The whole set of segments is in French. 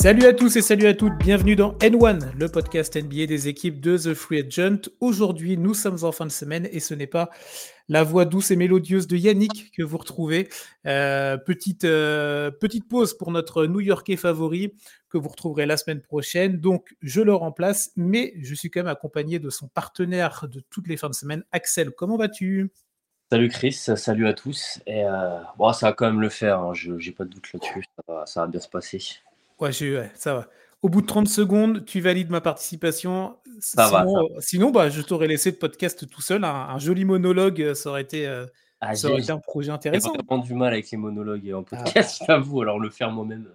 Salut à tous et salut à toutes, bienvenue dans N1, le podcast NBA des équipes de The Free Agent. Aujourd'hui, nous sommes en fin de semaine et ce n'est pas la voix douce et mélodieuse de Yannick que vous retrouvez. Euh, petite, euh, petite pause pour notre New-Yorkais favori que vous retrouverez la semaine prochaine. Donc, je le remplace, mais je suis quand même accompagné de son partenaire de toutes les fins de semaine, Axel. Comment vas-tu? Salut Chris, salut à tous. Euh, bon, ça va quand même le faire, hein. je n'ai pas de doute là-dessus, ça va, bien se passer. Ouais, ça va. Au bout de 30 secondes, tu valides ma participation. Ça sinon, va, sinon bah, je t'aurais laissé le podcast tout seul. Un, joli monologue, euh, ça aurait été, euh, ah, ça aurait été un projet intéressant. J'ai vraiment du mal avec les monologues en ah. podcast, ah. j'avoue, alors le faire moi-même.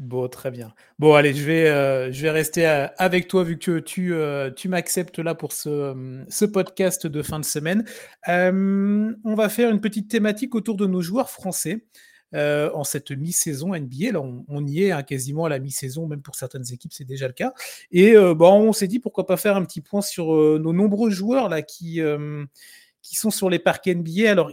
Bon, très bien. Bon, allez, je vais, euh, je vais rester euh, avec toi vu que tu, euh, tu m'acceptes là pour ce, ce, podcast de fin de semaine. on va faire une petite thématique autour de nos joueurs français. En cette mi-saison NBA. Là, on, y est hein, quasiment à la mi-saison, même pour certaines équipes, c'est déjà le cas. Et bon, on s'est dit pourquoi pas faire un petit point sur nos nombreux joueurs là qui, qui sont sur les parcs NBA. Alors,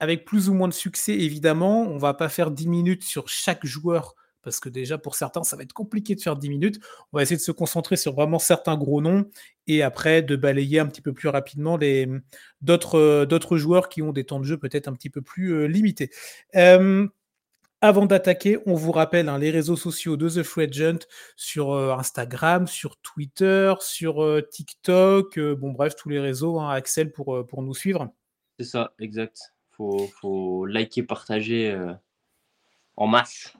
avec plus ou moins de succès, évidemment, on va pas faire 10 minutes sur chaque joueur parce que déjà pour certains, ça va être compliqué de faire 10 minutes. On va essayer de se concentrer sur vraiment certains gros noms et après de balayer un petit peu plus rapidement les, d'autres, euh, d'autres joueurs qui ont des temps de jeu peut-être un petit peu plus euh, limités. Avant d'attaquer, on vous rappelle hein, les réseaux sociaux de The Free Agent sur euh, Instagram, sur Twitter, sur TikTok, bon bref, tous les réseaux, hein, Axel, pour, pour nous suivre. C'est ça, exact. Faut, faut liker, partager en masse.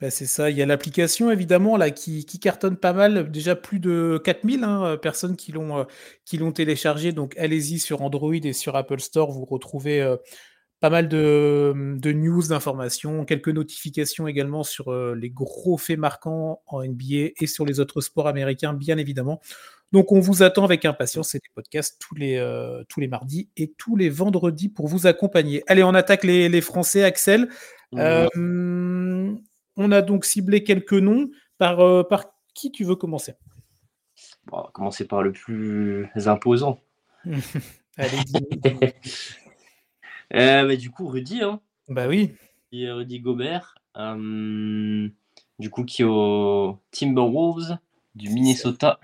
Bah, c'est ça. Il y a l'application, évidemment, là, qui, cartonne pas mal. Déjà plus de 4000 hein, personnes qui l'ont, euh, qui l'ont téléchargé. Donc, allez-y sur Android et sur Apple Store. Vous retrouvez euh, pas mal de, news, d'informations, quelques notifications également sur euh, les gros faits marquants en NBA et sur les autres sports américains, bien évidemment. Donc, on vous attend avec impatience. C'est des podcasts tous les, tous les mardis et tous les vendredis pour vous accompagner. Allez, on attaque les, Français, Axel. On a donc ciblé quelques noms. Par, euh, par qui tu veux commencer? On va commencer par le plus imposant. Allez, euh, bah, du coup, Rudy. Hein. Bah oui. Rudy Gobert. Euh, du coup, qui est au Timberwolves du Minnesota.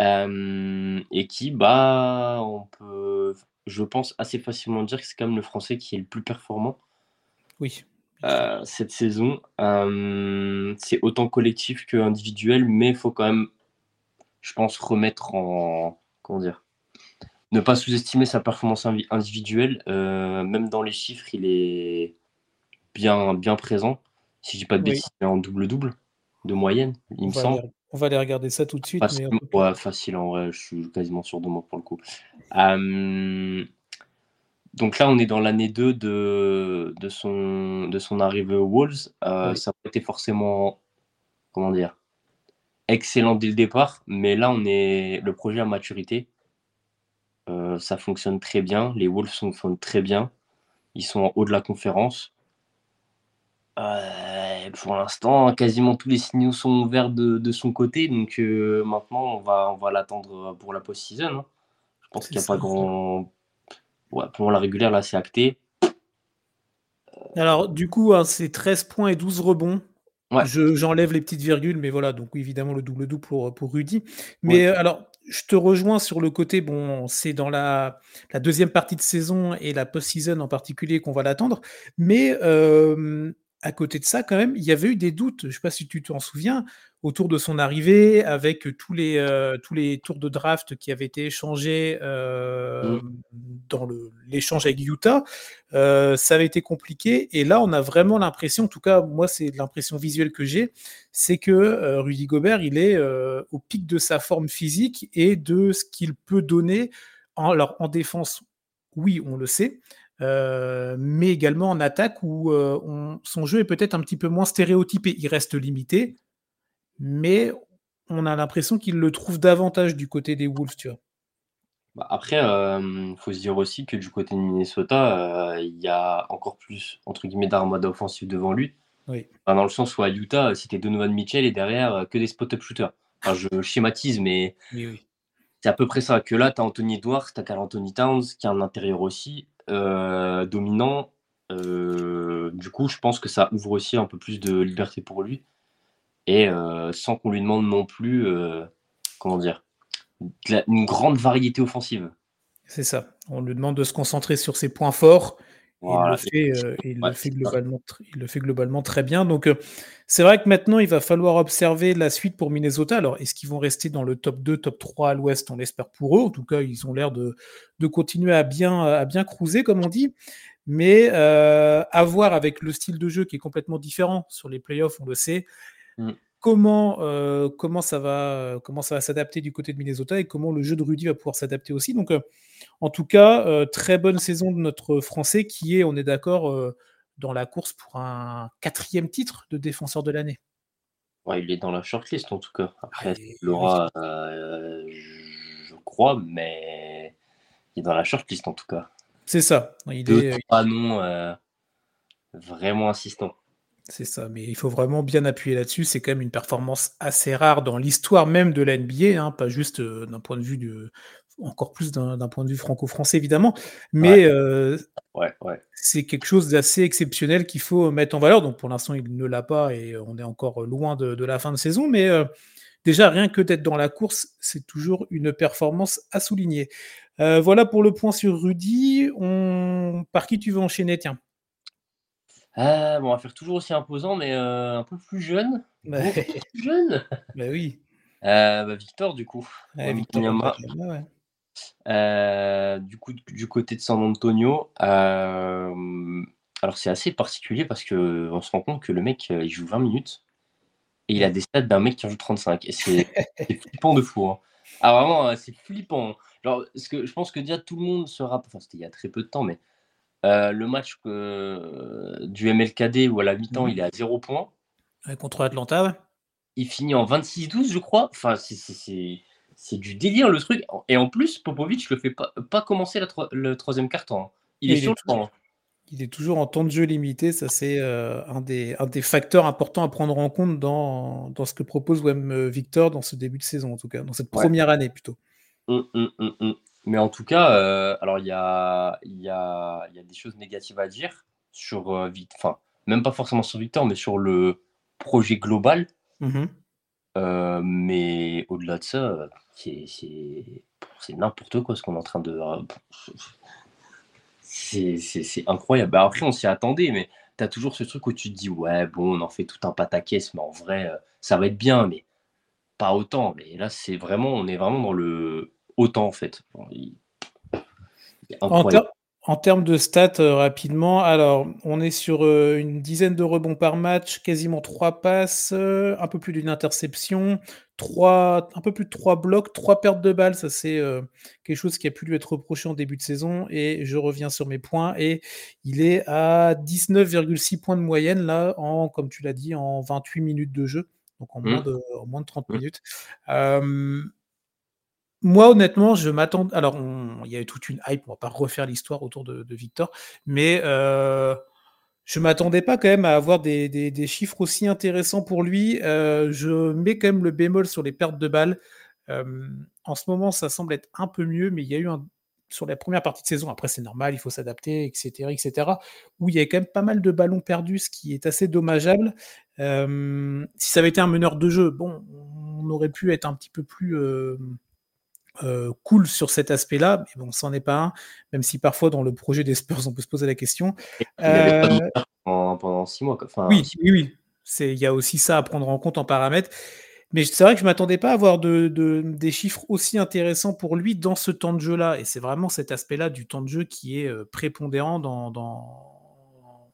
et qui, bah, on peut, je pense, assez facilement dire que c'est quand même le français qui est le plus performant. Oui. Euh, cette saison. Euh, c'est autant collectif que individuel, mais il faut quand même, je pense, remettre en. Comment dire Ne pas sous-estimer sa performance individuelle. Euh, même dans les chiffres, il est bien, bien présent. Si je dis pas de bêtises, il est en double-double de moyenne, il me semble. on va aller regarder ça tout de suite. Facile, ouais, facile en vrai, je suis quasiment sûr de moi pour le coup. Euh, donc là, on est dans l'année 2 de, de, son, de son arrivée aux Wolves. Euh, ça n'a pas été forcément, comment dire, excellent dès le départ, mais là, on est le projet à maturité. Euh, ça fonctionne très bien. Les Wolves fonctionnent très bien. Ils sont en haut de la conférence. Euh, pour l'instant, quasiment tous les signaux sont ouverts de, son côté. Donc maintenant, on va, on va l'attendre pour la post-season. Hein. Je pense qu'il n'y a pas grand, pour la régulière, là, c'est acté. Alors, du coup, hein, c'est 13 points et 12 rebonds. J'enlève les petites virgules, mais voilà, donc évidemment le double-double pour, pour Rudy. Mais euh, alors, je te rejoins sur le côté, bon, c'est dans la, la, deuxième partie de saison et la post-season en particulier qu'on va l'attendre. Mais euh, à côté de ça, quand même, il y avait eu des doutes. Je ne sais pas si tu t'en souviens autour de son arrivée, avec tous les, euh, tous les tours de draft qui avaient été échangés euh, mmh. dans l'échange avec Utah. Euh, ça avait été compliqué. Et là, on a vraiment l'impression, en tout cas, moi, c'est l'impression visuelle que j'ai, c'est que Rudy Gobert, il est au pic de sa forme physique et de ce qu'il peut donner. En, alors, en défense, oui, on le sait. Euh, mais également en attaque où euh, son jeu est peut-être un petit peu moins stéréotypé. Il reste limité, mais on a l'impression qu'il le trouve davantage du côté des Wolves, tu vois. Bah, après, il faut se dire aussi que du côté de Minnesota, il y a encore plus, entre guillemets, d'armada offensive devant lui. Oui. dans le sens où à Utah, c'était Donovan Mitchell et derrière, que des spot-up shooters. Enfin, je schématise, mais c'est à peu près ça. Que là, tu as Anthony Edwards, tu as Carl Anthony Towns, qui a un intérieur aussi. Euh, dominant. Euh, du coup, je pense que ça ouvre aussi un peu plus de liberté pour lui. et sans qu'on lui demande non plus, comment dire, une grande variété offensive. C'est ça. On lui demande de se concentrer sur ses points forts. Il le fait, il, le fait globalement, il le fait globalement très bien. Donc, c'est vrai que maintenant, il va falloir observer la suite pour Minnesota. Alors, est-ce qu'ils vont rester dans le top 2, top 3 à l'ouest? On l'espère pour eux. En tout cas, ils ont l'air de, de, continuer à bien, à bien cruiser, comme on dit. Mais euh, à voir avec le style de jeu qui est complètement différent sur les playoffs, on le sait. Mm. Comment, euh, comment ça va, comment ça va s'adapter du côté de Minnesota et comment le jeu de Rudy va pouvoir s'adapter aussi? Donc, euh, en tout cas, euh, très bonne saison de notre Français qui est, on est d'accord, euh, dans la course pour un quatrième titre de défenseur de l'année. Ouais, il est dans la shortlist en tout cas. Après, il l'aura, je crois, mais il est dans la shortlist en tout cas. C'est ça. Il est pas non vraiment insistant. C'est ça, mais il faut vraiment bien appuyer là-dessus. C'est quand même une performance assez rare dans l'histoire même de la NBA, hein, pas juste euh, d'un point de vue de, encore plus d'un point de vue franco-français évidemment, mais euh, c'est quelque chose d'assez exceptionnel qu'il faut mettre en valeur. Donc pour l'instant, il ne l'a pas et on est encore loin de, la fin de saison, mais euh, déjà rien que d'être dans la course, c'est toujours une performance à souligner. voilà pour le point sur Rudy. On... Par qui tu veux enchaîner Tiens? Euh, bon, on va faire toujours aussi imposant, mais euh, un peu plus jeune. Bah, plus jeune Bah oui. Euh, bah, Victor, du coup. Victor, du coup, du côté de San Antonio, alors c'est assez particulier parce qu'on se rend compte que le mec, il joue 20 minutes et il a des stats d'un mec qui en joue 35. Et c'est flippant de fou. Hein. Ah, vraiment, c'est flippant. Genre, ce que, je pense que déjà tout le monde se rappelle, enfin, c'était il y a très peu de temps, mais euh, le match du MLKD où à la mi-temps, mhm. il est à 0 points. contre Atlanta, Il finit en 26-12, je crois. Enfin, c'est du délire le truc. Et en plus, Popovic le fait pas, pas commencer le troisième quart-temps. Hein. Il est sur le temps. Hein. Il est toujours en temps de jeu limité. Ça, c'est euh, un, des, un des facteurs importants à prendre en compte dans, dans ce que propose Wem Victor dans ce début de saison, en tout cas, dans cette première année plutôt. Hum, hum, hum, mais en tout cas, euh, alors il y a, y, a, y a, des choses négatives à dire sur euh, enfin, même pas forcément sur Victor, mais sur le projet global. Euh, mais au-delà de ça, c'est n'importe quoi ce qu'on est en train de. C'est incroyable. Bah, après, on s'y attendait, mais tu as toujours ce truc où tu te dis, ouais, bon, on en fait tout un pataquès, mais en vrai, ça va être bien, mais pas autant. Mais là, c'est vraiment, on est vraiment dans le autant en fait. en, termes de stats, euh, rapidement, alors on est sur euh, une dizaine de rebonds par match, quasiment trois passes, euh, un peu plus d'une interception, trois, un peu plus de trois blocs, trois pertes de balles. Ça, c'est quelque chose qui a pu lui être reproché en début de saison. Et je reviens sur mes points. Et il est à 19,6 points de moyenne, là, en, comme tu l'as dit, en 28 minutes de jeu. Donc en, moins, mmh. de, moins de 30 mmh. minutes. Moi, honnêtement, je m'attends. Alors, il y a eu toute une hype, on va pas refaire l'histoire autour de, Victor, mais euh, je m'attendais pas quand même à avoir des, chiffres aussi intéressants pour lui. Euh, je mets quand même le bémol sur les pertes de balles. Euh, en ce moment, ça semble être un peu mieux, mais il y a eu un, sur la première partie de saison, après c'est normal, il faut s'adapter, etc., etc., où il y a quand même pas mal de ballons perdus, ce qui est assez dommageable. Euh, si ça avait été un meneur de jeu, bon, on aurait pu être un petit peu plus euh, cool sur cet aspect-là, mais bon, c'en est pas un, même si parfois dans le projet des Spurs, on peut se poser la question. Euh, pendant six mois. oui, oui, oui. Il y a aussi ça à prendre en compte en paramètres. Mais c'est vrai que je ne m'attendais pas à avoir de, des chiffres aussi intéressants pour lui dans ce temps de jeu-là. Et c'est vraiment cet aspect-là du temps de jeu qui est euh, prépondérant dans, dans,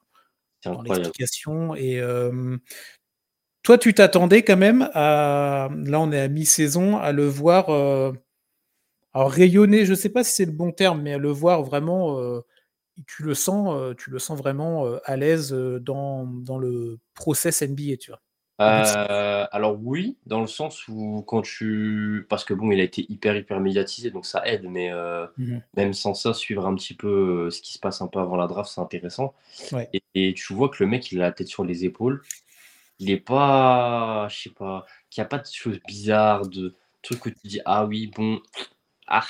dans l'explication. Et toi, tu t'attendais quand même à. Là, on est à mi-saison, à le voir alors rayonner, je ne sais pas si c'est le bon terme, mais le voir vraiment, euh, tu le sens, euh, tu le sens vraiment euh, à l'aise dans, dans, le process NBA, tu vois. alors oui, dans le sens où quand tu, parce que bon, il a été hyper hyper médiatisé, donc ça aide, mais mmh même sans ça, suivre un petit peu ce qui se passe un peu avant la draft, c'est intéressant. Et, tu vois que le mec, il a la tête sur les épaules. Il est pas, je sais pas, qu'il n'y a pas de choses bizarres, de trucs que tu dis ah oui bon ah.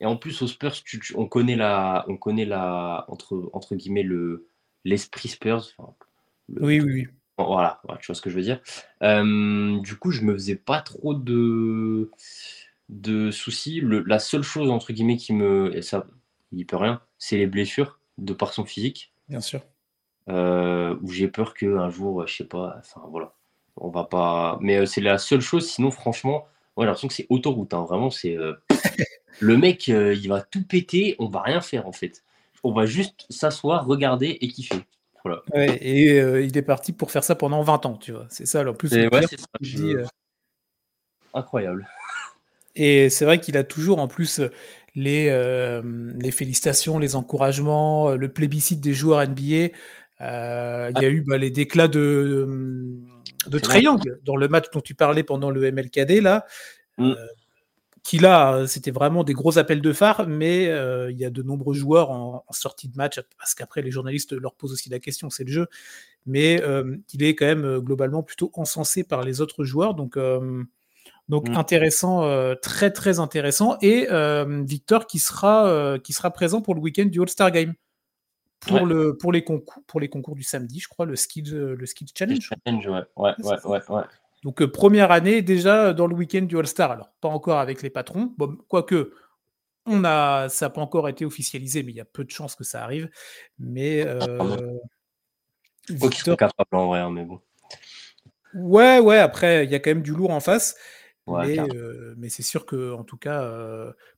Et en plus, aux Spurs, on connaît la, on connaît la, entre, entre guillemets, le, l'esprit Spurs. oui, oui, oui. Voilà, tu vois ce que je veux dire. du coup, je me faisais pas trop de, de soucis. la seule chose, entre guillemets, qui me. Et ça, il peut rien, c'est les blessures de par son physique. Bien sûr. Euh, où j'ai peur qu'un jour, je sais pas, enfin voilà, on va pas. Mais euh, c'est la seule chose, sinon, franchement, j'ai l'impression que c'est autoroute. Hein. Vraiment, c'est. Euh, le mec, il va tout péter, on va rien faire en fait. On va juste s'asseoir, regarder et kiffer. Voilà. et il est parti pour faire ça pendant 20 ans, tu vois. C'est ça, alors plus. Incroyable. Et c'est vrai qu'il a toujours en plus les, les félicitations, les encouragements, le plébiscite des joueurs NBA. Euh, il y a eu bah, les déclats de, de Triangle dans le match dont tu parlais pendant le MLKD là. Mm. Euh, qui là, c'était vraiment des gros appels de phare, mais euh, il y a de nombreux joueurs en, sortie de match, parce qu'après les journalistes leur posent aussi la question, c'est le jeu, mais il est quand même globalement plutôt encensé par les autres joueurs, donc donc mm. intéressant, très très intéressant, et Victor qui sera qui sera présent pour le week-end du All-Star Game pour, le, pour, les concours, pour les concours du samedi, je crois, le Skills, le Challenge. ouais. Ouais, ouais, ouais, Donc, euh, première année déjà dans le week-end du All-Star. Alors, pas encore avec les patrons. Bon, quoique, on a, ça n'a pas encore été officialisé, mais il y a peu de chances que ça arrive. Mais. Euh, Faut qu'ils soient capables en vrai, mais bon. Ouais, ouais, après, il y a quand même du lourd en face mais, c'est sûr que, en tout cas,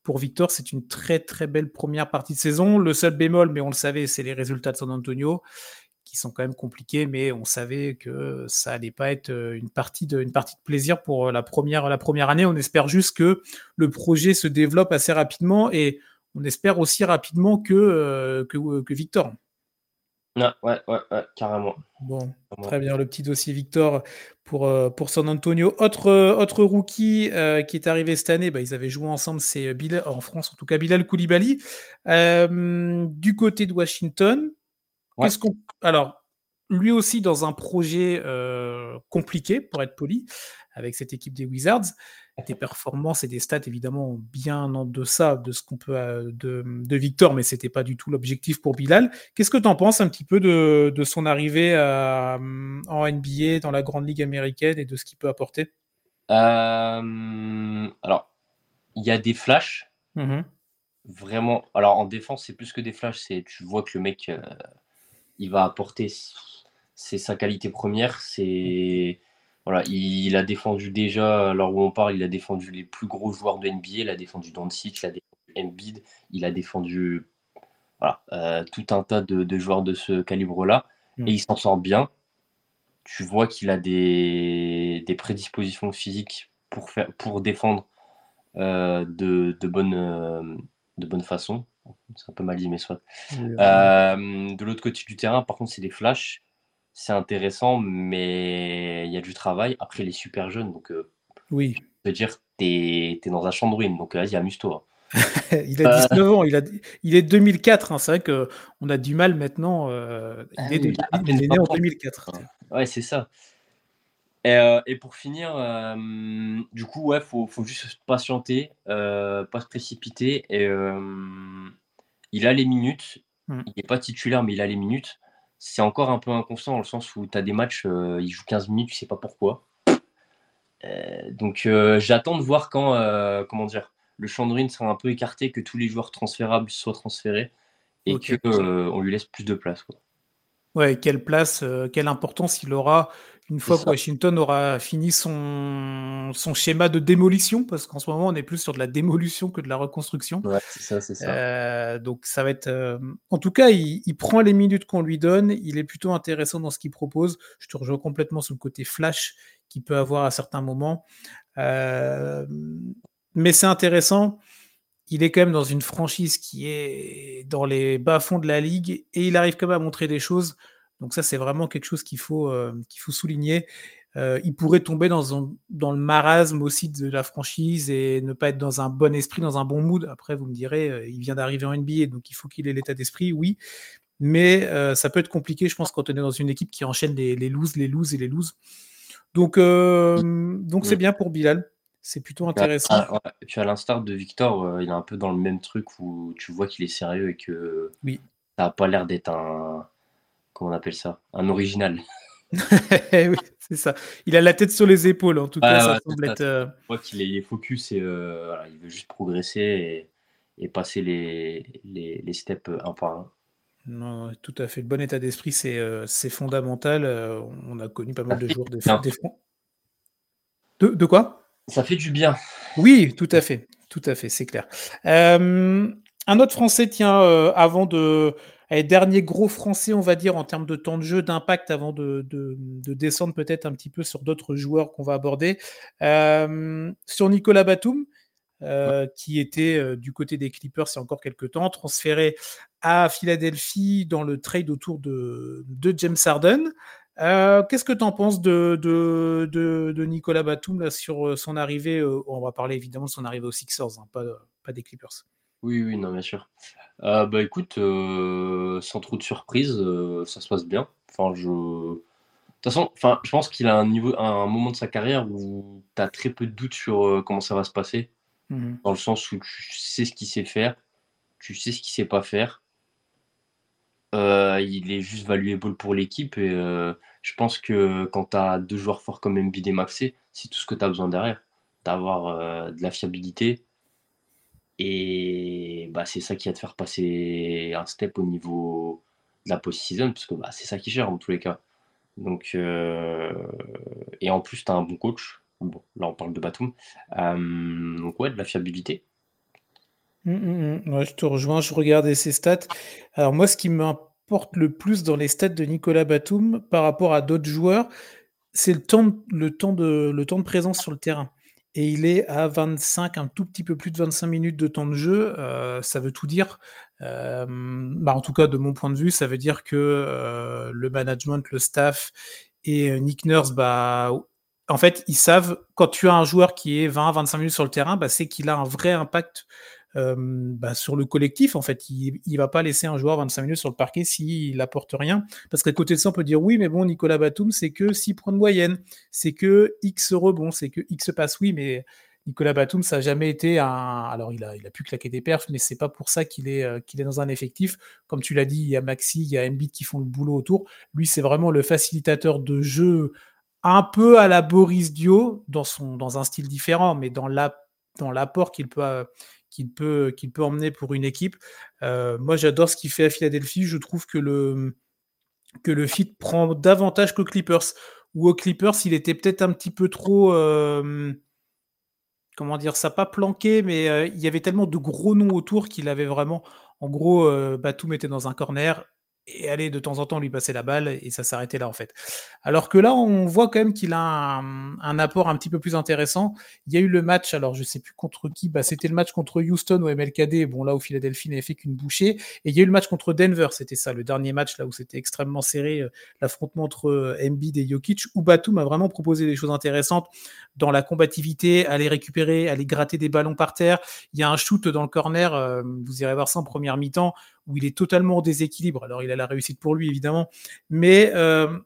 pour Victor, c'est une très très belle première partie de saison. Le seul bémol, mais on le savait, c'est les résultats de San Antonio qui sont quand même compliqués, mais on savait que ça allait pas être une partie de, une partie de plaisir pour la première, la première année. On espère juste que le projet se développe assez rapidement et on espère aussi rapidement que, que, que Victor ouais, ouais, ouais, carrément. Bon, très bien, le petit dossier Victor pour, euh, pour San Antonio. Autre, euh, autre rookie euh, qui est arrivé cette année, bah, ils avaient joué ensemble, c'est Bilal, en France en tout cas, Bilal Koulibaly. du côté de Washington, Alors, lui aussi dans un projet compliqué, pour être poli, avec cette équipe des Wizards des performances et des stats évidemment bien en deçà de ce qu'on peut euh, de, de, Victor, mais c'était pas du tout l'objectif pour Bilal. Qu'est-ce que tu en penses un petit peu de, de son arrivée en NBA dans la grande ligue américaine et de ce qu'il peut apporter? Euh, Alors, il y a des flashs. Mmh Vraiment. Alors en défense, c'est plus que des flashs. C'est tu vois que le mec, euh, il va apporter. C'est sa qualité première. C'est voilà, il, a défendu déjà, alors où on parle, il a défendu les plus gros joueurs de NBA, il a défendu Doncic, il a défendu Embiid, il a défendu voilà, euh, tout un tas de, joueurs de ce calibre-là, mm. et il s'en sort bien. Tu vois qu'il a des, prédispositions physiques pour, faire, pour défendre euh, de, de, bonne, euh, de bonne façon. C'est un peu mal dit, mais soit. de l'autre côté du terrain, par contre, c'est des flashs c'est intéressant, mais il y a du travail. Après, il est super jeune, donc euh, oui. je veux dire, tu es, dans un champ de ruines, donc vas-y, amuse-toi. il a 19 euh. ans, il, a, il est 2004, hein, c'est vrai qu'on a du mal maintenant. Euh, il, est, ah né en 2004. Ouais, c'est ça. Et, et, pour finir, du coup, ouais, faut, faut juste patienter, pas se précipiter. Et, il a les minutes. Hmm. Il n'est pas titulaire, mais il a les minutes c'est encore un peu inconstant dans le sens où tu as des matchs, euh, il joue 15 minutes, tu sais pas pourquoi. Euh, donc euh, j'attends de voir quand, comment dire, le chandrine sera un peu écarté, que tous les joueurs transférables soient transférés et qu'on lui laisse plus de place. Quoi. Ouais, quelle place, quelle importance il aura une fois que Washington aura fini son, son schéma de démolition, parce qu'en ce moment, on est plus sur de la démolition que de la reconstruction. Ouais, c'est ça, c'est ça. Euh, donc, ça va être. Euh, en tout cas, il, prend les minutes qu'on lui donne. Il est plutôt intéressant dans ce qu'il propose. Je te rejoins complètement sur le côté flash qu'il peut avoir à certains moments. Euh, mais c'est intéressant. Il est quand même dans une franchise qui est dans les bas-fonds de la ligue et il arrive quand même à montrer des choses donc ça, c'est vraiment quelque chose qu'il faut, euh, qu'il faut souligner. Euh, il pourrait tomber dans, dans le marasme aussi de la franchise et ne pas être dans un bon esprit, dans un bon mood. Après, vous me direz, euh, il vient d'arriver en NBA, donc il faut qu'il ait l'état d'esprit, oui. Mais ça peut être compliqué, je pense, quand on est dans une équipe qui enchaîne les, les loses, les loses et les loses. Donc, donc c'est bien pour Bilal. C'est plutôt intéressant. Et puis à l'instar de Victor, il est un peu dans le même truc où tu vois qu'il est sérieux et que oui. ça n'a pas l'air d'être un, comment on appelle ça? Un original. oui, c'est ça. Il a la tête sur les épaules, en tout cas, ça semble être. Euh, qu'il est, focus et voilà, il veut juste progresser et, passer les, les, steps un par un. Non, tout à fait. Le bon état d'esprit, c'est c'est fondamental. on a connu pas mal de jours de, de, de quoi? Ça fait du bien. Oui, tout à fait. Tout à fait, c'est clair. Un autre Français, tiens, avant de dernier gros français, on va dire, en termes de temps de jeu, d'impact, avant de, descendre peut-être un petit peu sur d'autres joueurs qu'on va aborder. Euh, sur Nicolas Batum, euh, qui était euh, du côté des Clippers il y a encore quelques temps, transféré à Philadelphie dans le trade autour de, James Harden. Qu'est-ce que tu en penses de, de, Nicolas Batum là, sur son arrivée On va parler évidemment de son arrivée aux Sixers, hein, pas, pas des Clippers. Oui, oui, non, bien sûr. Euh, bah écoute, euh, sans trop de surprise, euh, ça se passe bien. Enfin, je. De toute façon, enfin, je pense qu'il a un niveau, un moment de sa carrière où tu as très peu de doutes sur comment ça va se passer. Mmh Dans le sens où tu sais ce qu'il sait faire, tu sais ce qu'il sait pas faire. il est juste valuable pour l'équipe et je pense que quand tu as deux joueurs forts comme Embiid et Maxé, c'est tout ce que tu as besoin derrière. D'avoir de la fiabilité, et bah, c'est ça qui va te faire passer un step au niveau de la post-season, parce que bah, c'est ça qui gère en tous les cas. Donc, euh, et en plus, tu as un bon coach. Bon, là, on parle de Batum. Euh, donc, ouais, de la fiabilité. Mmh, mmh, mmh. je te rejoins, je regardais ses stats. Alors, moi, ce qui m'importe le plus dans les stats de Nicolas Batum par rapport à d'autres joueurs, c'est le temps, le, temps le temps de présence sur le terrain et il est à 25, un tout petit peu plus de 25 minutes de temps de jeu. Euh, ça veut tout dire. Euh, bah en tout cas, de mon point de vue, ça veut dire que euh, le management, le staff et Nick Nurse, bah, en fait, ils savent quand tu as un joueur qui est 20-25 minutes sur le terrain, bah, c'est qu'il a un vrai impact bah, sur le collectif, en fait, il ne va pas laisser un joueur 25 minutes sur le parquet s'il n'apporte rien. Parce qu'à côté de ça, on peut dire oui, mais bon, Nicolas Batum, c'est que 6 points de moyenne, c'est que X rebond, c'est que X passe, oui, mais Nicolas Batum, ça n'a jamais été un. Alors, il a, il a pu claquer des perfs, mais c'est pas pour ça qu'il est, euh, qu'il est dans un effectif. Comme tu l'as dit, il y a Maxi, il y a Embiid qui font le boulot autour. Lui, c'est vraiment le facilitateur de jeu, un peu à la Boris Dio, dans, son, dans un style différent, mais dans l'apport qu'il peut, euh, qu'il peut, qu'il peut emmener pour une équipe. Euh, moi, j'adore ce qu'il fait à Philadelphie. Je trouve que le, que le fit prend davantage qu'aux Clippers. Ou aux Clippers, il était peut-être un petit peu trop. Euh, comment dire ça Pas planqué, mais euh, il y avait tellement de gros noms autour qu'il avait vraiment. En gros, Batum était dans un corner et aller de temps en temps lui passer la balle et ça s'arrêtait là en fait. Alors que là, on voit quand même qu'il a un, apport un petit peu plus intéressant. Il y a eu le match, alors je sais plus contre qui, bah, c'était le match contre Houston au MLKD, bon là où Philadelphie n'avait fait qu'une bouchée, et il y a eu le match contre Denver, c'était ça, le dernier match là où c'était extrêmement serré, euh, l'affrontement entre euh, et Jokic, où Batum a vraiment proposé des choses intéressantes dans la combativité, aller récupérer, aller gratter des ballons par terre. Il y a un shoot dans le corner, euh, vous irez voir ça en première mi-temps, où il est totalement en déséquilibre. Alors, il a la réussite pour lui, évidemment, mais euh,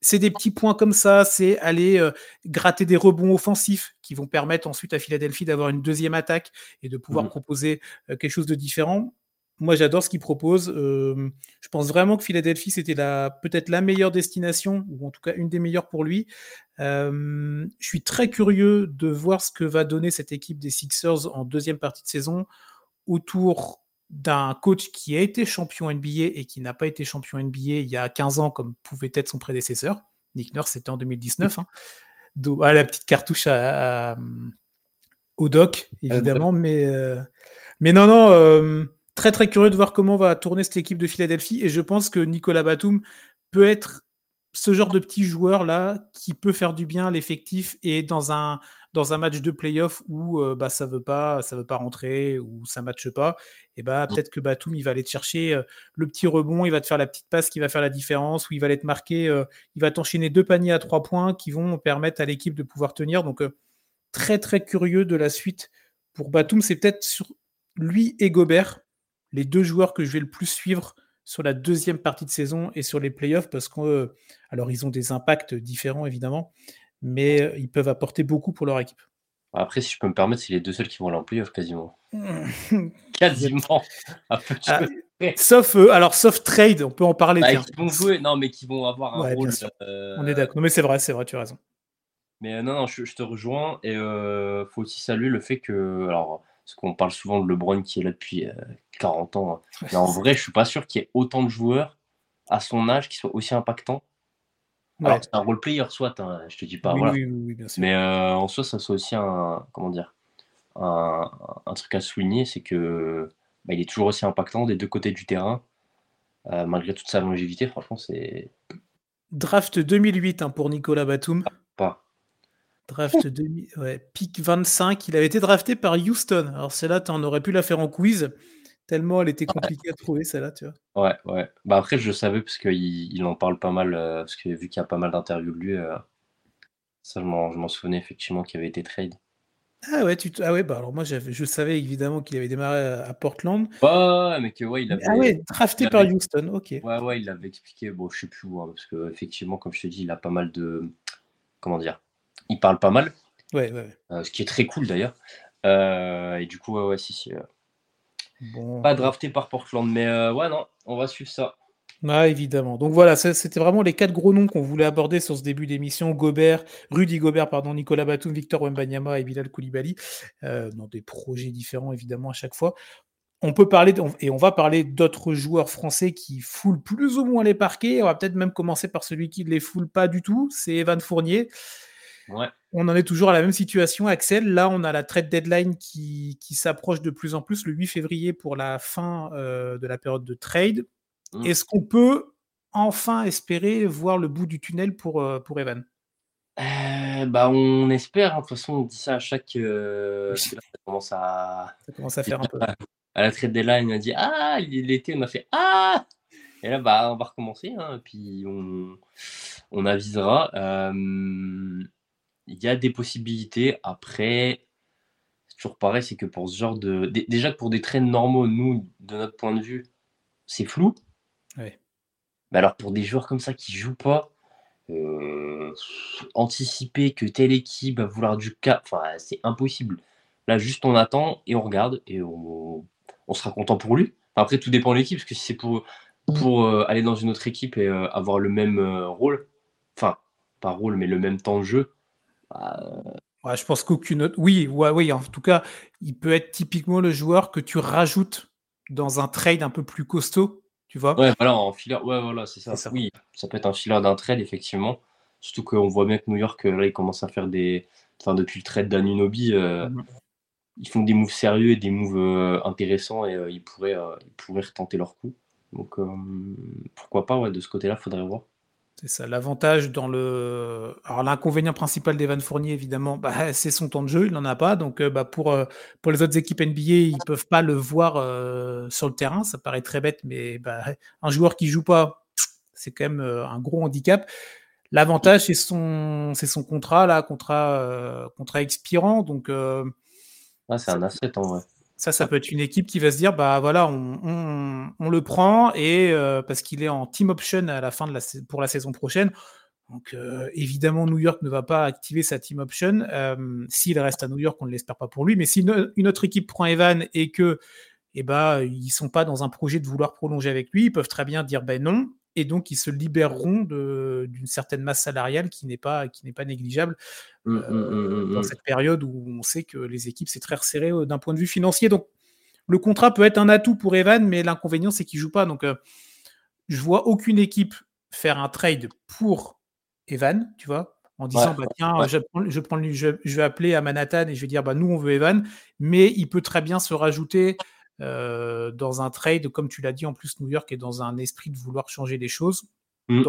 c'est des petits points comme ça, c'est aller euh, gratter des rebonds offensifs qui vont permettre ensuite à Philadelphie d'avoir une deuxième attaque et de pouvoir mmh proposer euh, quelque chose de différent. Moi, j'adore ce qu'il propose. je pense vraiment que Philadelphie, c'était peut-être la meilleure destination, ou en tout cas une des meilleures pour lui. je suis très curieux de voir ce que va donner cette équipe des Sixers en deuxième partie de saison autour d'un coach qui a été champion NBA et qui n'a pas été champion NBA il y a 15 ans comme pouvait être son prédécesseur. Nick Nurse, c'était en 2019. Hein. à la petite cartouche au doc, évidemment. mais, euh, mais non, non, euh, très très curieux de voir comment va tourner cette équipe de Philadelphie. Et je pense que Nicolas Batum peut être ce genre de petit joueur là qui peut faire du bien à l'effectif et dans un dans un match de playoff où euh, bah, ça veut pas ça veut pas rentrer ou ça matche pas et bah mmh. peut-être que Batum il va aller te chercher euh, le petit rebond il va te faire la petite passe qui va faire la différence ou il va aller te marquer euh, il va t'enchaîner deux paniers à trois points qui vont permettre à l'équipe de pouvoir tenir donc très très curieux de la suite pour Batum c'est peut-être sur lui et Gobert les deux joueurs que je vais le plus suivre sur la deuxième partie de saison et sur les playoffs parce que alors ils ont des impacts différents évidemment mais euh, ils peuvent apporter beaucoup pour leur équipe. Après, si je peux me permettre, c'est les deux seuls qui vont aller en playoff quasiment. quasiment. Ah, Sauf, euh, alors, sauf trade, on peut en parler. Bah, qui vont jouer, non, mais qui vont avoir un rôle. Euh, on est d'accord. mais c'est vrai, c'est vrai, tu as raison. Mais euh, non, non, je, te rejoins. Et il faut aussi saluer le fait que. Alors, parce qu'on parle souvent de LeBron qui est là depuis 40 ans. Hein. Mais en vrai, je suis pas sûr qu'il y ait autant de joueurs à son âge qui soient aussi impactants. Alors, c'est un role player, soit, hein, je te dis pas. voilà. Mais en soi, ça c'est aussi un. Comment dire un, un truc à souligner, c'est que bah, il est toujours aussi impactant des deux côtés du terrain, euh, malgré toute sa longévité. Franchement, c'est. Draft 2008 hein, pour Nicolas Batum. Pas. Draft 2000, ouais, pick 25. Il avait été drafté par Houston. Alors, celle-là, tu en aurais pu la faire en quiz, tellement elle était compliquée à trouver, celle-là, tu vois. Ouais, ouais. Bah, après, je savais, parce qu'il il en parle pas mal, euh, parce que vu qu'il y a pas mal d'interviews de lui, euh, ça, je m'en souvenais effectivement qu'il avait été trade. Ah ouais, tu ah ouais, bah alors moi je savais évidemment qu'il avait démarré à, Portland. Ouais, mais que ouais, il avait. Ah ouais, drafté par Houston, ok. Ouais, ouais, il l'avait expliqué. Bon, je sais plus où, hein, parce que effectivement, comme je te dis, il a pas mal de. Comment dire Il parle pas mal. Ouais, ouais. Euh, ce qui est très cool d'ailleurs. Euh, et du coup, ouais, ouais, si, si. Bon. Pas drafté par Portland, mais euh, ouais, non, on va suivre ça. Ah, évidemment. Donc voilà, c'était vraiment les quatre gros noms qu'on voulait aborder sur ce début d'émission. Gobert, Rudy Gobert, pardon, Nicolas Batum, Victor Wembanyama et Bilal Koulibaly, euh, dans des projets différents évidemment à chaque fois. On peut parler, et on va parler d'autres joueurs français qui foulent plus ou moins les parquets. On va peut-être même commencer par celui qui ne les foule pas du tout, c'est Evan Fournier. Ouais. On en est toujours à la même situation, Axel. Là, on a la trade deadline qui, s'approche de plus en plus le 8 février pour la fin euh, de la période de trade. Mmh. Est-ce qu'on peut enfin espérer voir le bout du tunnel pour, euh, pour Evan? Euh, bah, on espère, hein. de toute façon, on dit ça à chaque. Euh, ça commence à. Ça commence à faire un peu. À la trade deadline, on a dit Ah, l'été, on a fait Ah Et là, bah, on va recommencer, hein, puis on, on avisera. Il y a des possibilités. Après, c'est toujours pareil, c'est que pour ce genre de. Déjà que pour des trains normaux, nous, de notre point de vue, c'est flou. Mais alors pour des joueurs comme ça qui jouent pas, euh, anticiper que telle équipe va vouloir du cap, enfin c'est impossible. Là juste on attend et on regarde et on, sera content pour lui. après tout dépend de l'équipe, parce que si c'est pour, pour euh, aller dans une autre équipe et euh, avoir le même rôle, enfin pas rôle mais le même temps de jeu. Bah, je pense qu'aucune autre. Oui, ouais, oui, en tout cas, il peut être typiquement le joueur que tu rajoutes dans un trade un peu plus costaud tu vois Ouais, voilà, en fileur, ouais, voilà, c'est ça. Oui, ça peut être un fileur d'un trade, effectivement. Surtout qu'on voit bien que New York, là, ils commencent à faire des. Enfin, depuis le trade d'Anunobi, euh, mhm. ils font des moves sérieux et des moves euh, intéressants et euh, ils, pourraient, ils pourraient retenter leur coup. Donc, pourquoi pas, ouais, de ce côté-là, faudrait voir. C'est ça. L'avantage dans le. Alors, l'inconvénient principal d'Evan Fournier, évidemment, bah, c'est son temps de jeu. Il n'en a pas. Donc, euh, bah, pour, euh, pour les autres équipes NBA, ils ne peuvent pas le voir euh, sur le terrain. Ça paraît très bête, mais bah, un joueur qui ne joue pas, c'est quand même un gros handicap. L'avantage, c'est son, c'est son contrat, là, contrat, contrat expirant. Donc, c'est un asset en vrai. Ça, ça peut être une équipe qui va se dire, bah voilà, on, le prend et euh, parce qu'il est en team option à la fin de la pour la saison prochaine. Donc euh, évidemment, New York ne va pas activer sa team option. Euh, s'il reste à New York, on ne l'espère pas pour lui. Mais si une, autre équipe prend Evan et que eh ben, ils sont pas dans un projet de vouloir prolonger avec lui, ils peuvent très bien dire ben non et donc ils se libéreront d'une certaine masse salariale qui n'est pas, qui n'est pas négligeable mmh, mmh, mmh, dans cette période où on sait que les équipes, c'est très resserré d'un point de vue financier. Donc le contrat peut être un atout pour Evan, mais l'inconvénient, c'est qu'il joue pas. Donc je vois aucune équipe faire un trade pour Evan, tu vois, en disant bah, tiens, je, je, prends, je, vais appeler à Manhattan et je vais dire bah, nous on veut Evan, mais il peut très bien se rajouter euh, dans un trade, comme tu l'as dit, en plus New York est dans un esprit de vouloir changer les choses mmh.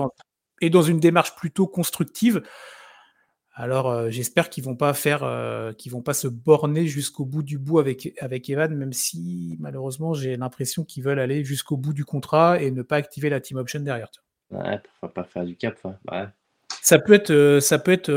et dans une démarche plutôt constructive. Alors euh, j'espère qu'ils vont pas faire, euh, qu'ils vont pas se borner jusqu'au bout du bout avec avec Evan, même si malheureusement j'ai l'impression qu'ils veulent aller jusqu'au bout du contrat et ne pas activer la team option derrière. Ouais, pas faire du cap. Ouais. Ça peut être, ça peut être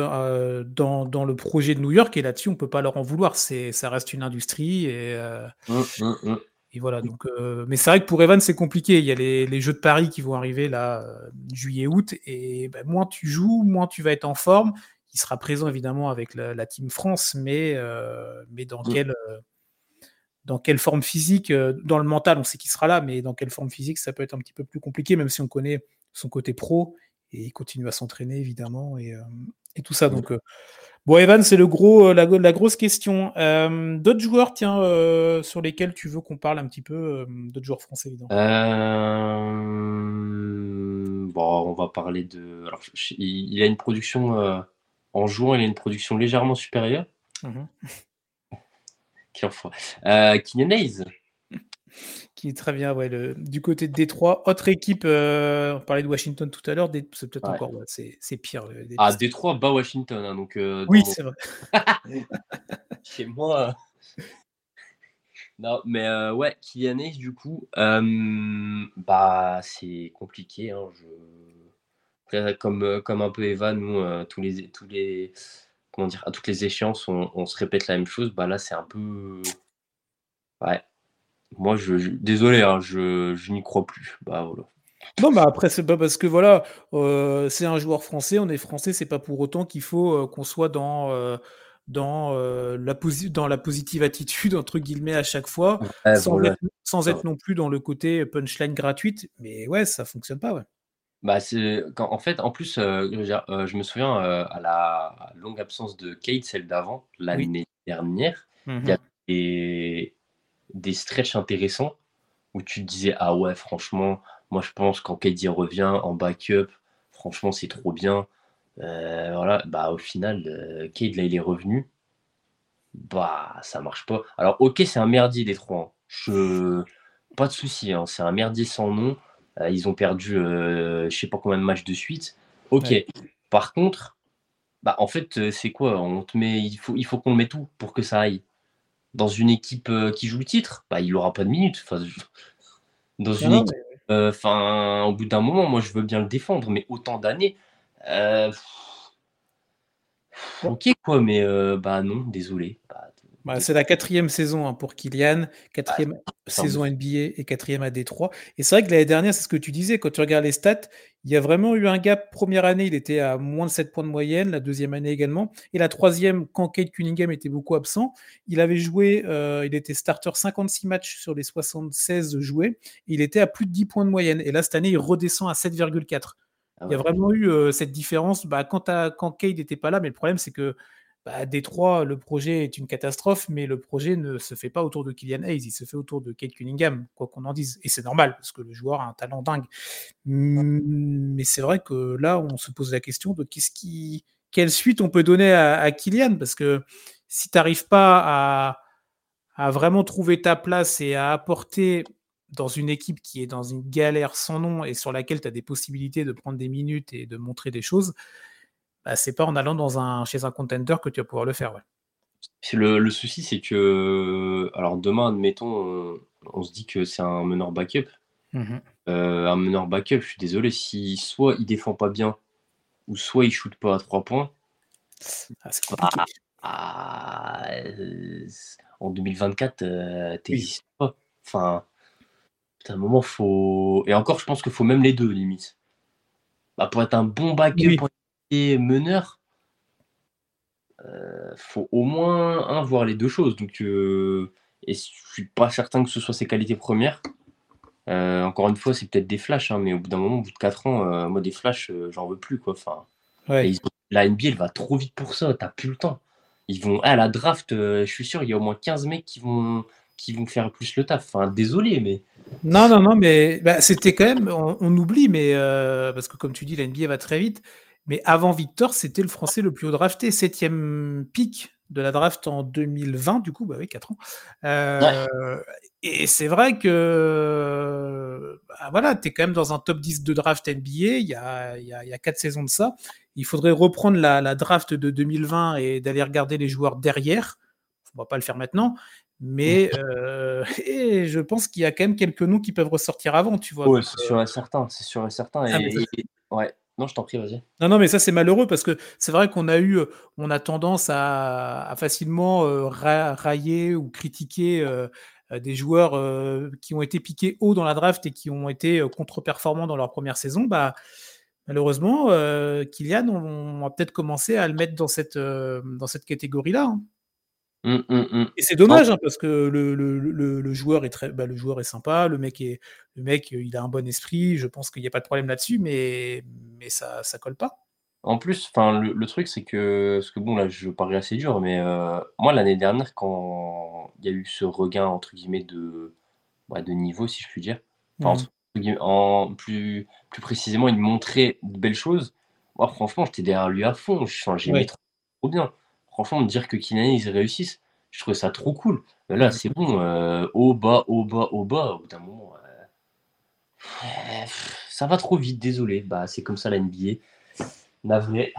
dans, dans, le projet de New York et là-dessus on peut pas leur en vouloir. C'est, ça reste une industrie et, mmh, mmh, mmh. et voilà. Donc, mais c'est vrai que pour Evan c'est compliqué. Il y a les, les, jeux de Paris qui vont arriver là juillet-août et ben, moins tu joues, moins tu vas être en forme. Il sera présent évidemment avec la, Team France, mais mais dans dans quelle forme physique, dans le mental, on sait qu'il sera là, mais dans quelle forme physique, ça peut être un petit peu plus compliqué, même si on connaît son côté pro et il continue à s'entraîner évidemment et, et, tout ça. Donc, bon, Evan, c'est le gros, la, la, grosse question. d'autres joueurs, tiens, sur lesquels tu veux qu'on parle un petit peu, d'autres joueurs français évidemment. Bon, on va parler de. Alors, il a une production en jouant, il a une production légèrement supérieure. Mmh Quel enfoiré. Euh, Qui est très bien, ouais, le, du côté de Détroit. Autre équipe, euh, on parlait de Washington tout à l'heure, c'est peut-être encore, ouais, c'est pire. ah, Détroit bat Washington, hein, donc. Euh, oui, c'est vrai. Chez moi. Non, mais euh, ouais, Kylian Hayes, du coup, euh, bah, c'est compliqué. Hein, je... comme, comme un peu Evan, nous, tous les, tous les, comment dire, à toutes les échéances, on, se répète la même chose. Bah là, c'est un peu. Ouais. Moi, je, désolé, hein, je, je n'y crois plus. Bah voilà. Non, mais après, c'est pas parce que voilà, euh, c'est un joueur français, on est français, c'est pas pour autant qu'il faut euh, qu'on soit dans, euh, dans, la dans la positive attitude, entre guillemets, à chaque fois, sans, être, sans être, non plus dans le côté punchline gratuite. Mais ouais, ça fonctionne pas, ouais. Bah, c'est en fait, en plus, je me souviens, à la longue absence de Kate, celle d'avant, l'année dernière, il y avait des stretches intéressants où tu te disais: «Ah ouais, franchement, moi je pense quand Kate revient en backup, franchement, c'est trop bien». voilà, bah, au final, Kate là, il est revenu. Bah, ça marche pas. Alors OK, c'est un merdier des trois hein. Je pas de souci, hein, c'est un merdier sans nom. Euh, ils ont perdu, euh, je sais pas combien de matchs de suite. Ok. Par contre, bah, en fait, euh, c'est quoi? On te met, il faut, il faut qu'on mette tout pour que ça aille? Dans une équipe qui joue le titre, bah, il aura pas de minutes. Enfin, dans une équipe, enfin, au bout d'un moment, moi, je veux bien le défendre, mais autant d'années. Ok, quoi, mais bah non, désolé. Bah, bah, c'est la quatrième saison hein, pour Kylian, quatrième saison NBA et quatrième à Détroit. Et c'est vrai que l'année dernière, c'est ce que tu disais, quand tu regardes les stats, il y a vraiment eu un gap. Première année, il était à moins de 7 points de moyenne, la deuxième année également. Et la troisième, quand Kate Cunningham était beaucoup absent, il avait joué, euh, il était starter 56 matchs sur les 76 joués. il était à plus de 10 points de moyenne. Et là, cette année, il redescend à 7,4. Ah il y a vraiment eu euh, cette différence bah, quand, quand Kate n'était pas là, mais le problème, c'est que bah, Détroit, le projet est une catastrophe, mais le projet ne se fait pas autour de Kylian Hayes, il se fait autour de Kate Cunningham, quoi qu'on en dise. Et c'est normal, parce que le joueur a un talent dingue. Mais c'est vrai que là, on se pose la question de qu'est-ce qui, quelle suite on peut donner à, Kylian, parce que si tu n'arrives pas à, à vraiment trouver ta place et à apporter dans une équipe qui est dans une galère sans nom et sur laquelle tu as des possibilités de prendre des minutes et de montrer des choses, c'est pas en allant dans un, chez un contender que tu vas pouvoir le faire. Ouais. Le, le, souci, c'est que, alors demain, admettons, on, se dit que c'est un meneur backup. Mmh euh, un meneur backup, je suis désolé, si soit il défend pas bien, ou soit il shoot pas à 3 points. Ah, ah, euh, en 2024, euh, t'existes pas. Enfin, à un moment, faut. Et encore, je pense qu'il faut même les deux, limite. Bah, pour être un bon backup, meneur, euh, faut au moins voir les deux choses. Donc, euh, et je suis pas certain que ce soit ses qualités premières. Euh, encore une fois, c'est peut-être des flashs, hein, mais au bout d'un moment, au bout de 4 ans, moi des flashs, j'en veux plus quoi. Enfin, la NBA, elle va trop vite pour ça. T'as plus le temps. Ils vont à la draft. je suis sûr, il y a au moins 15 mecs qui vont qui vont faire plus le taf. Enfin, désolé, mais. Non, non, non, mais bah, c'était quand même, on, oublie, mais parce que comme tu dis, la NBA va très vite. Mais avant Victor, c'était le Français le plus haut drafté, septième pic de la draft en 2020, du coup, bah oui, 4 ans. Euh, et c'est vrai que bah voilà, tu es quand même dans un top 10 de draft NBA, il y a, il y a, 4 saisons de ça. Il faudrait reprendre la, draft de 2020 et d'aller regarder les joueurs derrière. On va pas le faire maintenant, mais euh, et je pense qu'il y a quand même quelques noms qui peuvent ressortir avant, tu vois. Oui, c'est sûr et certain, c'est sûr et certain. Ah, ouais. Non, je t'en prie, vas-y. Non, non, mais ça, c'est malheureux parce que c'est vrai qu'on a eu, euh, on a tendance à, facilement euh, railler ou critiquer euh, des joueurs qui ont été piqués haut dans la draft et qui ont été contre-performants dans leur première saison. Bah, malheureusement, Kylian, on, va peut-être commencer à le mettre dans cette, dans cette catégorie-là. Hein. Mmh, mmh, mmh. Et c'est dommage, hein, parce que le le le le joueur est très bah, le joueur est sympa, le mec est le mec, il a un bon esprit, je pense qu'il y a pas de problème là-dessus, mais mais ça ça colle pas. En plus, enfin, le truc, c'est que parce que bon, là, je parie assez dur, mais heu, moi, l'année dernière, quand il y a eu ce «regain» entre guillemets de, bah, de niveau, si je puis dire, enfin, entre guillemets, en plus plus précisément, il montrait de belles choses. Moi, franchement, j'étais derrière lui à fond, j'aimais Ouais. trop bien. Franchement, me dire que Kylian, ils réussissent, je trouvais ça trop cool. Mais là, c'est bon, heu, haut, bas, haut, bas, haut, bas, au bout d'un moment, heu, ça va trop vite, désolé. Bah, c'est comme ça la NBA. Navré.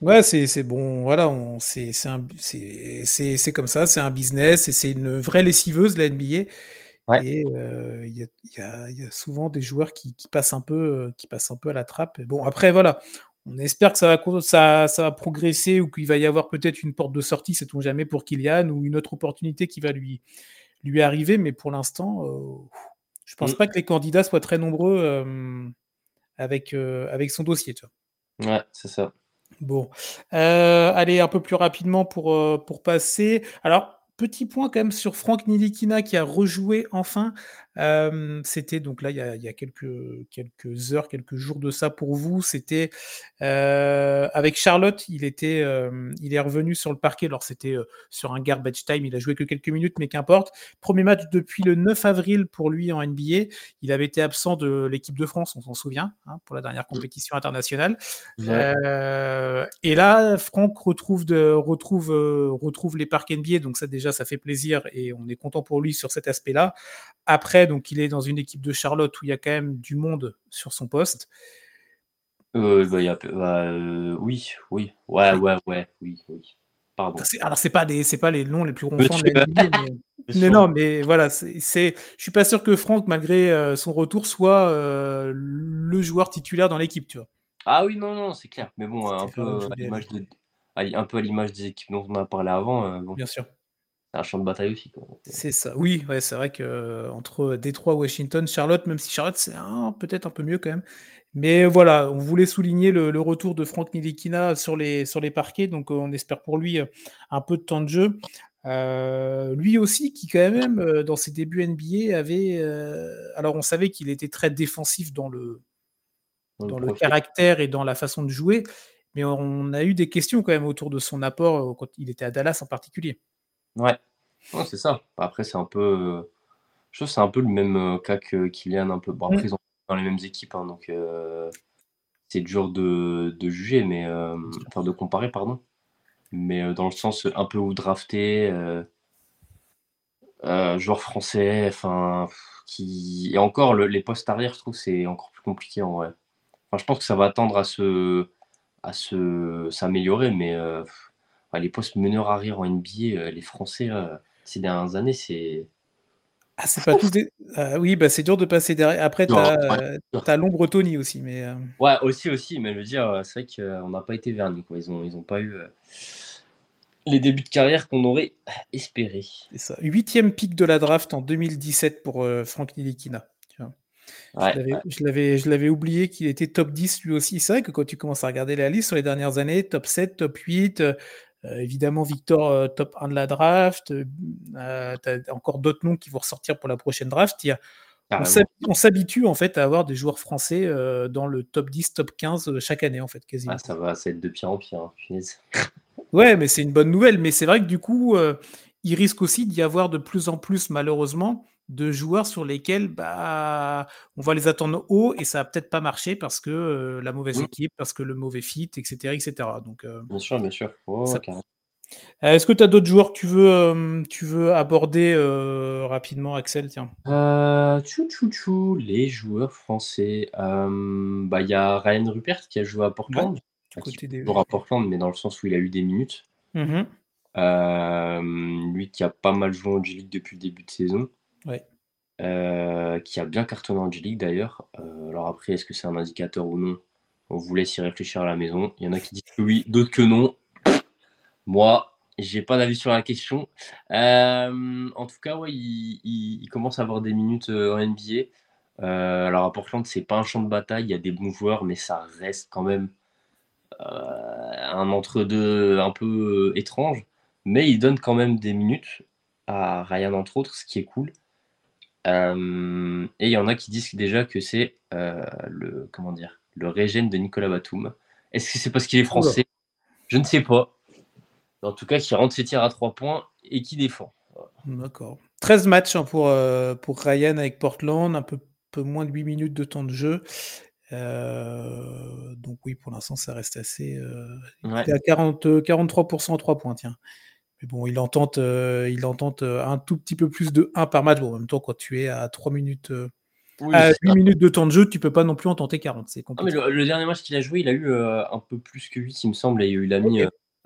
Ouais, c'est c'est bon, voilà, c'est c'est un c'est c'est c'est comme ça, c'est un business et c'est une vraie lessiveuse la NBA Ouais. et heu, il y a y y souvent des joueurs qui qui passent un peu, qui passent un peu à la trappe bon après voilà, on espère que ça va con ça ça va progresser ou qu'il va y avoir peut-être une porte de sortie, sait-on jamais pour Kylian ou une autre opportunité qui va lui lui arriver mais pour l'instant, heu, je pense Mmh. pas que les candidats soient très nombreux, avec, heu, avec son dossier, tu vois? Ouais, c'est ça. Bon, allez un peu plus rapidement pour, pour passer. Alors, petit point quand même sur Franck Ntilikina qui a rejoué enfin. C'était donc là il y a il y a quelques, quelques heures, quelques jours de ça pour vous. C'était, avec Charlotte, il était, il est revenu sur le parquet. Alors c'était, sur un garbage time, il a joué que quelques minutes, mais qu'importe. Premier match depuis le 9 avril pour lui en NBA. Il avait été absent de l'équipe de France, on s'en souvient, hein, pour la dernière compétition internationale. Ouais. Et là, Franck retrouve de retrouve, heu, retrouve les parcs NBA, donc ça déjà, ça fait plaisir et on est content pour lui sur cet aspect-là. Après, donc il est dans une équipe de Charlotte où il y a quand même du monde sur son poste. Heu, bah, y a bah, heu, oui, oui, ouais, Oui. ouais, ouais, oui, oui. Pardon. C'est alors c'est pas des c'est pas les noms les plus ronflants de la mais mais non, mais voilà, c'est je suis pas sûr que Franck, malgré, heu, son retour, soit, le joueur titulaire dans l'équipe, tu vois? Ah oui, non, non, c'est clair. Mais bon, un peu à l'image de un peu à l'image des équipes dont on a parlé avant, bon, Bien sûr. C'est un champ de bataille aussi, heu, C'est ça. Oui, ouais, c'est vrai qu'entre Détroit, Washington, Charlotte, même si Charlotte, c'est peut-être un peu mieux quand même. Mais voilà, on voulait souligner le le retour de Franck Ntilikina sur les sur les parquets, donc on espère pour lui, un peu de temps de jeu. Lui aussi qui quand même, dans ses débuts NBA avait, alors on savait qu'il était très défensif dans le dans le dans le profil. caractère et dans la façon de jouer, mais on a eu des questions quand même autour de son apport, quand il était à Dallas en particulier. Ouais, ouais, c'est ça. Bah, après, c'est un peu, heu, je trouve que c'est un peu le même, heu, cas que Kylian un peu. Bon, après, Mmh. ils ont dans les mêmes équipes, hein, donc heu, c'est dur de de juger, mais Bien hem, sûr. enfin de comparer, pardon. Mais dans le sens, un peu où drafté, joueur français, enfin, qui et encore le les postes arrière, je trouve, c'est encore plus compliqué en vrai. Enfin, je pense que ça va tendre à se à se s'améliorer, mais les postes meneurs arrière en NBA, heu, les Français là, ces dernières années, c'est Ah, c'est pas tous des ah oui, bah, c'est dur de passer derrière. Après tu as, ouais, as l'ombre Tony aussi, mais Ouais, aussi, aussi, mais je veux dire, c'est vrai qu'on n'a pas été vernis, quoi. Ils ont ils ont pas eu, les débuts de carrière qu'on aurait espérés. c'est ça. 8e pick de la draft en 2017 pour, heu, Franck? Je Ouais, l'avais ouais. je l'avais je l'avais oublié qu'il était top 10 lui aussi. C'est vrai que quand tu commences à regarder la liste sur les dernières années, top 7, top 8, heu heu, évidemment Victor, heu, top 1 de la draft, heu, tu as encore d'autres noms qui vont ressortir pour la prochaine draft. Il y a on s'habitue en fait à avoir des joueurs français, dans le top 10, top 15, heu, chaque année en fait, Ah, quasiment. ça va, ça va être de pire en pire, hein. Ouais, mais c'est une bonne nouvelle, mais c'est vrai que du coup, il risque aussi d'y avoir de plus en plus malheureusement de joueurs sur lesquels, bah, on va les attendre haut et ça va peut-être pas marcher parce que, la mauvaise équipe, parce que le mauvais fit et cetera et cetera. Donc bien sûr, bien sûr. Ouais, ouais, ça heu, est-ce que tu as d'autres joueurs que tu veux, tu veux aborder, rapidement Axel, tiens? Heu, tchou tchou tchou, les joueurs français, bah, il y a Ryan Rupert qui a joué à Ouais, Portland, enfin côté des toujours à Portland, mais dans le sens où il a eu des minutes. mmh lui qui a pas mal joué en G-League depuis le début de saison, Heu, qui a bien cartonné en G-League d'ailleurs. Heu, alors après, est-ce que c'est un indicateur ou non? On vous laisse y réfléchir à la maison. Il y en a qui disent que oui, d'autres que non. Moi, j'ai pas d'avis sur la question. Hem, en tout cas, ouais, il commence à avoir des minutes, en NBA. Alors à Portland, c'est pas un champ de bataille, il y a des bons joueurs, mais ça reste quand même, un entre-deux un peu, étrange. mais il donne quand même des minutes à Ryan, entre autres, ce qui est cool. Euh, et il y en a qui disent déjà que c'est euh, le comment dire le régène de Nicolas Batum. Est-ce que c'est parce qu'il est français? Je ne sais pas. En tout cas, qui rentre ses tirs à 3 points et qui défend. D'accord. 13 matchs hein, pour, euh, pour Ryan avec Portland, un peu, peu moins de 8 minutes de temps de jeu. donc oui, pour l'instant, ça reste assez... Il est à 40, 43% à 3 points, tiens. Mais bon, il en tente, euh, il en tente euh, un tout petit peu plus de 1 par match. Bon, en même temps, quand tu es à 3 minutes, euh, à 8 minutes de temps de jeu, tu peux pas non plus en tenter 40. C'est ah, mais le, dernier match qu'il a joué, il a eu un peu plus que 8, il me semble. Et il a mis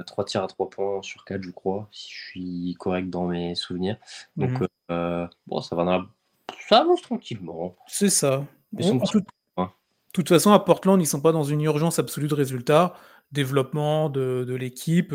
3 tirs à 3 points sur 4, je crois, si je suis correct dans mes souvenirs. Donc, mmh. bon, ça va Ça avance tranquillement. C'est ça. De toute façon, à Portland, ils sont pas dans une urgence absolue de résultats. Développement de, de l'équipe.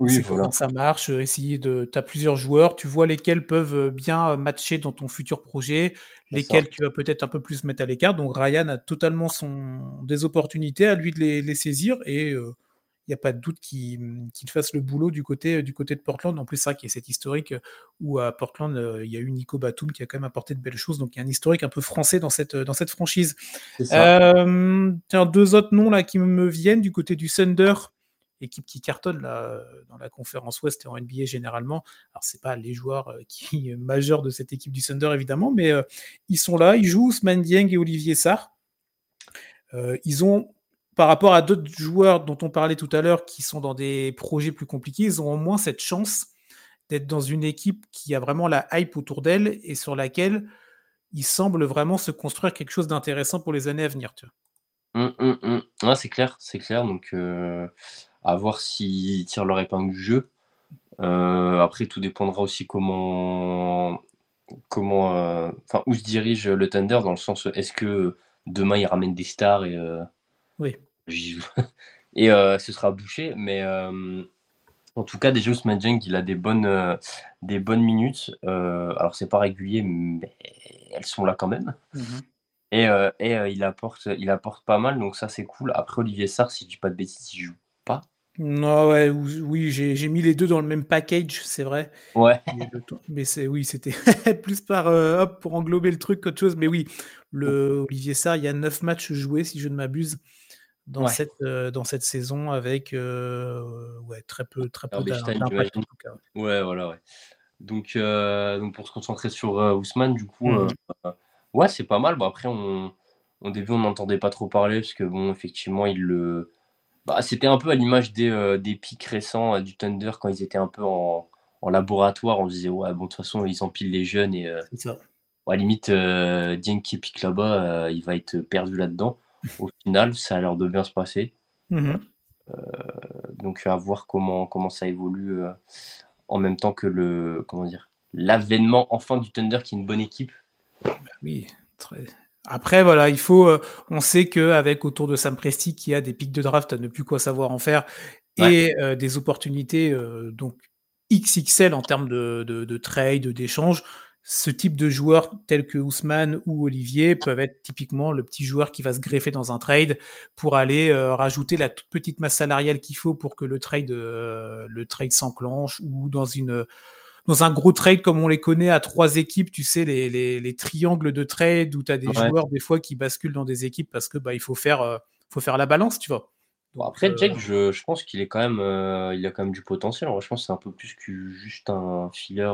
Oui, comment ça marche, essayer de tu as plusieurs joueurs, tu vois lesquels peuvent, bien, matcher dans ton futur projet, lesquels tu vas peut-être un peu plus mettre à l'écart. Donc Ryan a totalement son des opportunités à lui de les saisir et il n'y a pas de doute qu'il fasse le boulot du côté du côté de Portland. En plus, c'est vrai qu'il y a cette historique, où à Portland, il y a eu Nico Batum qui a quand même apporté de belles choses, donc il y a un historique un peu français dans cette, dans cette franchise. tiens, deux autres noms là qui me viennent du côté du Thunder équipe qui cartonne là, dans la conférence Ouest et en NBA généralement. Alors, c'est pas les joueurs euh, qui majeurs de cette équipe du Thunder, évidemment, mais euh, ils sont là, ils jouent Ousmane Dieng et Olivier Sarr. Euh, ils ont, par rapport à d'autres joueurs dont on parlait tout à l'heure, qui sont dans des projets plus compliqués, ils ont au moins cette chance d'être dans une équipe qui a vraiment la hype autour d'elle et sur laquelle ils semblent vraiment se construire quelque chose d'intéressant pour les années à venir. Mmh, mmh, mmh. c'est clair, c'est clair. Donc, à voir s'ils tirent leur épingle du jeu. Euh, après, tout dépendra aussi comment, comment, euh, enfin, où se dirige le Thunder dans le sens est-ce que demain ils ramènent des stars et euh, oui. et ce sera bouché, mais en tout cas, déjà Ousmane Jeng, il a des bonnes, des bonnes minutes. alors c'est pas régulier, mais elles sont là quand même. Mmh et, et il, apporte, il apporte pas mal, donc ça c'est cool. Après, Olivier Sarr, si je dis pas de bêtises, il joue. Non, ouais, oui, j'ai mis les deux dans le même package, c'est vrai. Ouais. Mais c'est oui, c'était plus par euh, hop pour englober le truc qu'autre chose. Mais oui, le Olivier Sarr, il y a neuf matchs joués, si je ne m'abuse, dans, cette, euh, dans cette saison avec euh, ouais, très peu, très peu d'impact en tout cas. Ouais, voilà, ouais. Donc, donc pour se concentrer sur Ousmane, du coup, mmh. ouais, c'est pas mal. Bon, après, on, au début, on n'entendait pas trop parler parce que, bon, effectivement, il le bah, c'était un peu à l'image des, euh, des pics récents euh, du Thunder quand ils étaient un peu en, en laboratoire. On se disait, ouais, bon, de toute façon, ils empilent les jeunes et euh, ça. à limite, Dien qui pique là-bas, il va être perdu là-dedans. Au final, ça a l'air de bien se passer. Mmh donc, à voir comment, comment ça évolue en même temps que le comment dire l'avènement enfin du Thunder qui est une bonne équipe. Oui, très, après, voilà, il faut. Euh, on sait qu'avec autour de Sam Presti, qui a des pics de draft à ne plus quoi savoir en faire et euh, des opportunités euh, donc XXL en termes de, de, trade, d'échange, ce type de joueurs tels que Ousmane ou Olivier peuvent être typiquement le petit joueur qui va se greffer dans un trade pour aller rajouter la toute petite masse salariale qu'il faut pour que le trade, le trade s'enclenche ou dans une dans un gros trade comme on les connaît à trois équipes, tu sais, les, les, triangles de trade où tu as des joueurs des fois qui basculent dans des équipes parce que bah, il faut faire, euh, faut faire la balance, tu vois. Bon, après, Jack, euh, je, je, pense qu'il est quand même, euh, il a quand même du potentiel. je pense que c'est un peu plus que juste un filler.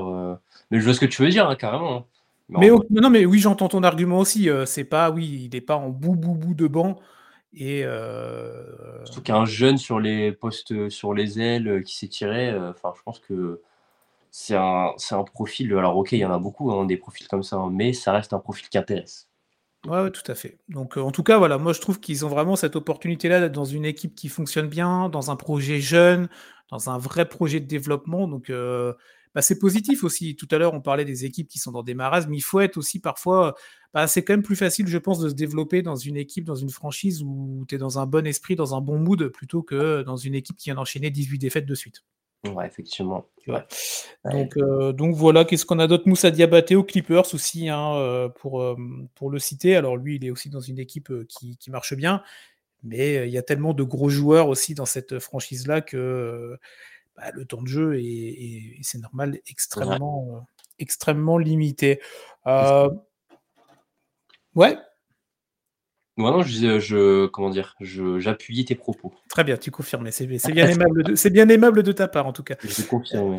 Mais je vois ce que tu veux dire, hein, carrément. Hein. Mais, non, mais oui, j'entends ton argument aussi. c'est pas, oui, il n'est pas en bout bout bout de banc. Et Surtout qu'un jeune sur les postes, sur les ailes qui s'est tiré. Enfin, je pense que c'est un, un, profil. Alors, ok, il y en a beaucoup, hein, des profils comme ça, hein, mais ça reste un profil qui intéresse. Ouais, tout à fait. Donc, euh, en tout cas, voilà, moi je trouve qu'ils ont vraiment cette opportunité-là d'être dans une équipe qui fonctionne bien, dans un projet jeune, dans un vrai projet de développement. Donc, euh, bah, c'est positif aussi. Tout à l'heure, on parlait des équipes qui sont dans des marasmes, mais il faut être aussi parfois. Bah, c'est quand même plus facile, je pense, de se développer dans une équipe, dans une franchise où tu es dans un bon esprit, dans un bon mood, plutôt que dans une équipe qui vient d'enchaîner 18 défaites de suite. Ouais, effectivement. Donc, euh, donc voilà, qu'est-ce qu'on a d'autre? Moussa Diabaté aux Clippers aussi, hein, euh, pour, euh, pour le citer. Alors lui, il est aussi dans une équipe qui, qui marche bien, mais il y a tellement de gros joueurs aussi dans cette franchise-là que bah, le temps de jeu est, c'est normal, extrêmement, extrêmement limité. Ouais. Non, je, je comment dire, j'appuyais tes propos. Très bien, tu confirmes. C'est bien aimable, de, c'est bien aimable de ta part en tout cas. Je confirme.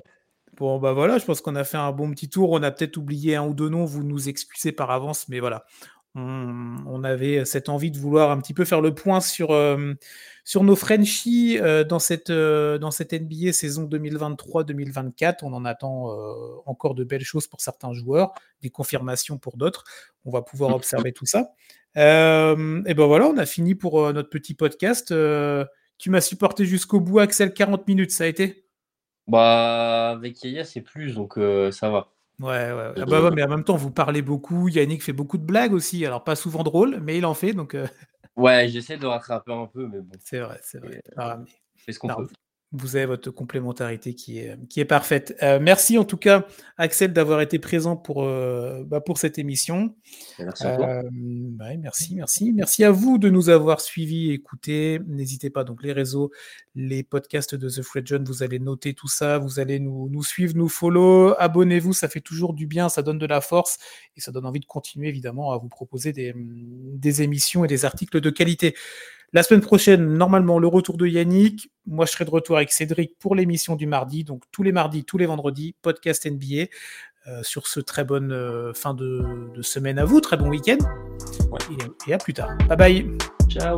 Bon, bah voilà, je pense qu'on a fait un bon petit tour. On a peut-être oublié un ou deux noms, vous nous excusez par avance, mais voilà. On, avait cette envie de vouloir un petit peu faire le point sur, euh, sur nos Frenchies euh, dans, cette, euh, dans cette NBA saison 2023-2024. On en attend encore de belles choses pour certains joueurs, des confirmations pour d'autres. On va pouvoir observer tout ça. et ben voilà, on a fini pour notre petit podcast. tu m'as supporté jusqu'au bout, Axel, 40 minutes, ça a été? Bah, avec Yaya, c'est plus, donc euh, ça va. Ouais, ouais, ah bah mais en même temps, vous parlez beaucoup. Yannick fait beaucoup de blagues aussi. Alors, pas souvent drôles, mais il en fait. Donc, euh. Ouais, j'essaie de rattraper un peu, mais bon. C'est vrai, c'est vrai. Ah, ce qu'on peut vous avez votre complémentarité qui est, qui est parfaite. Euh, merci en tout cas, Axel, d'avoir été présent pour, euh, bah, pour cette émission. Merci à toi. Euh, merci, merci. Merci à vous de nous avoir suivis, écoutés. N'hésitez pas, donc les réseaux, les podcasts de The Fred John, vous allez noter tout ça, vous allez nous, nous suivre, nous follow, abonnez-vous, ça fait toujours du bien, ça donne de la force et ça donne envie de continuer évidemment à vous proposer des, des émissions et des articles de qualité. La semaine prochaine, normalement, le retour de Yannick. Moi, je serai de retour avec Cédric pour l'émission du mardi. Donc, tous les mardis, tous les vendredis, podcast NBA. Euh, sur ce très bonne euh, fin de, semaine à vous, très bon week-end. Et, et à plus tard. Bye bye. Ciao.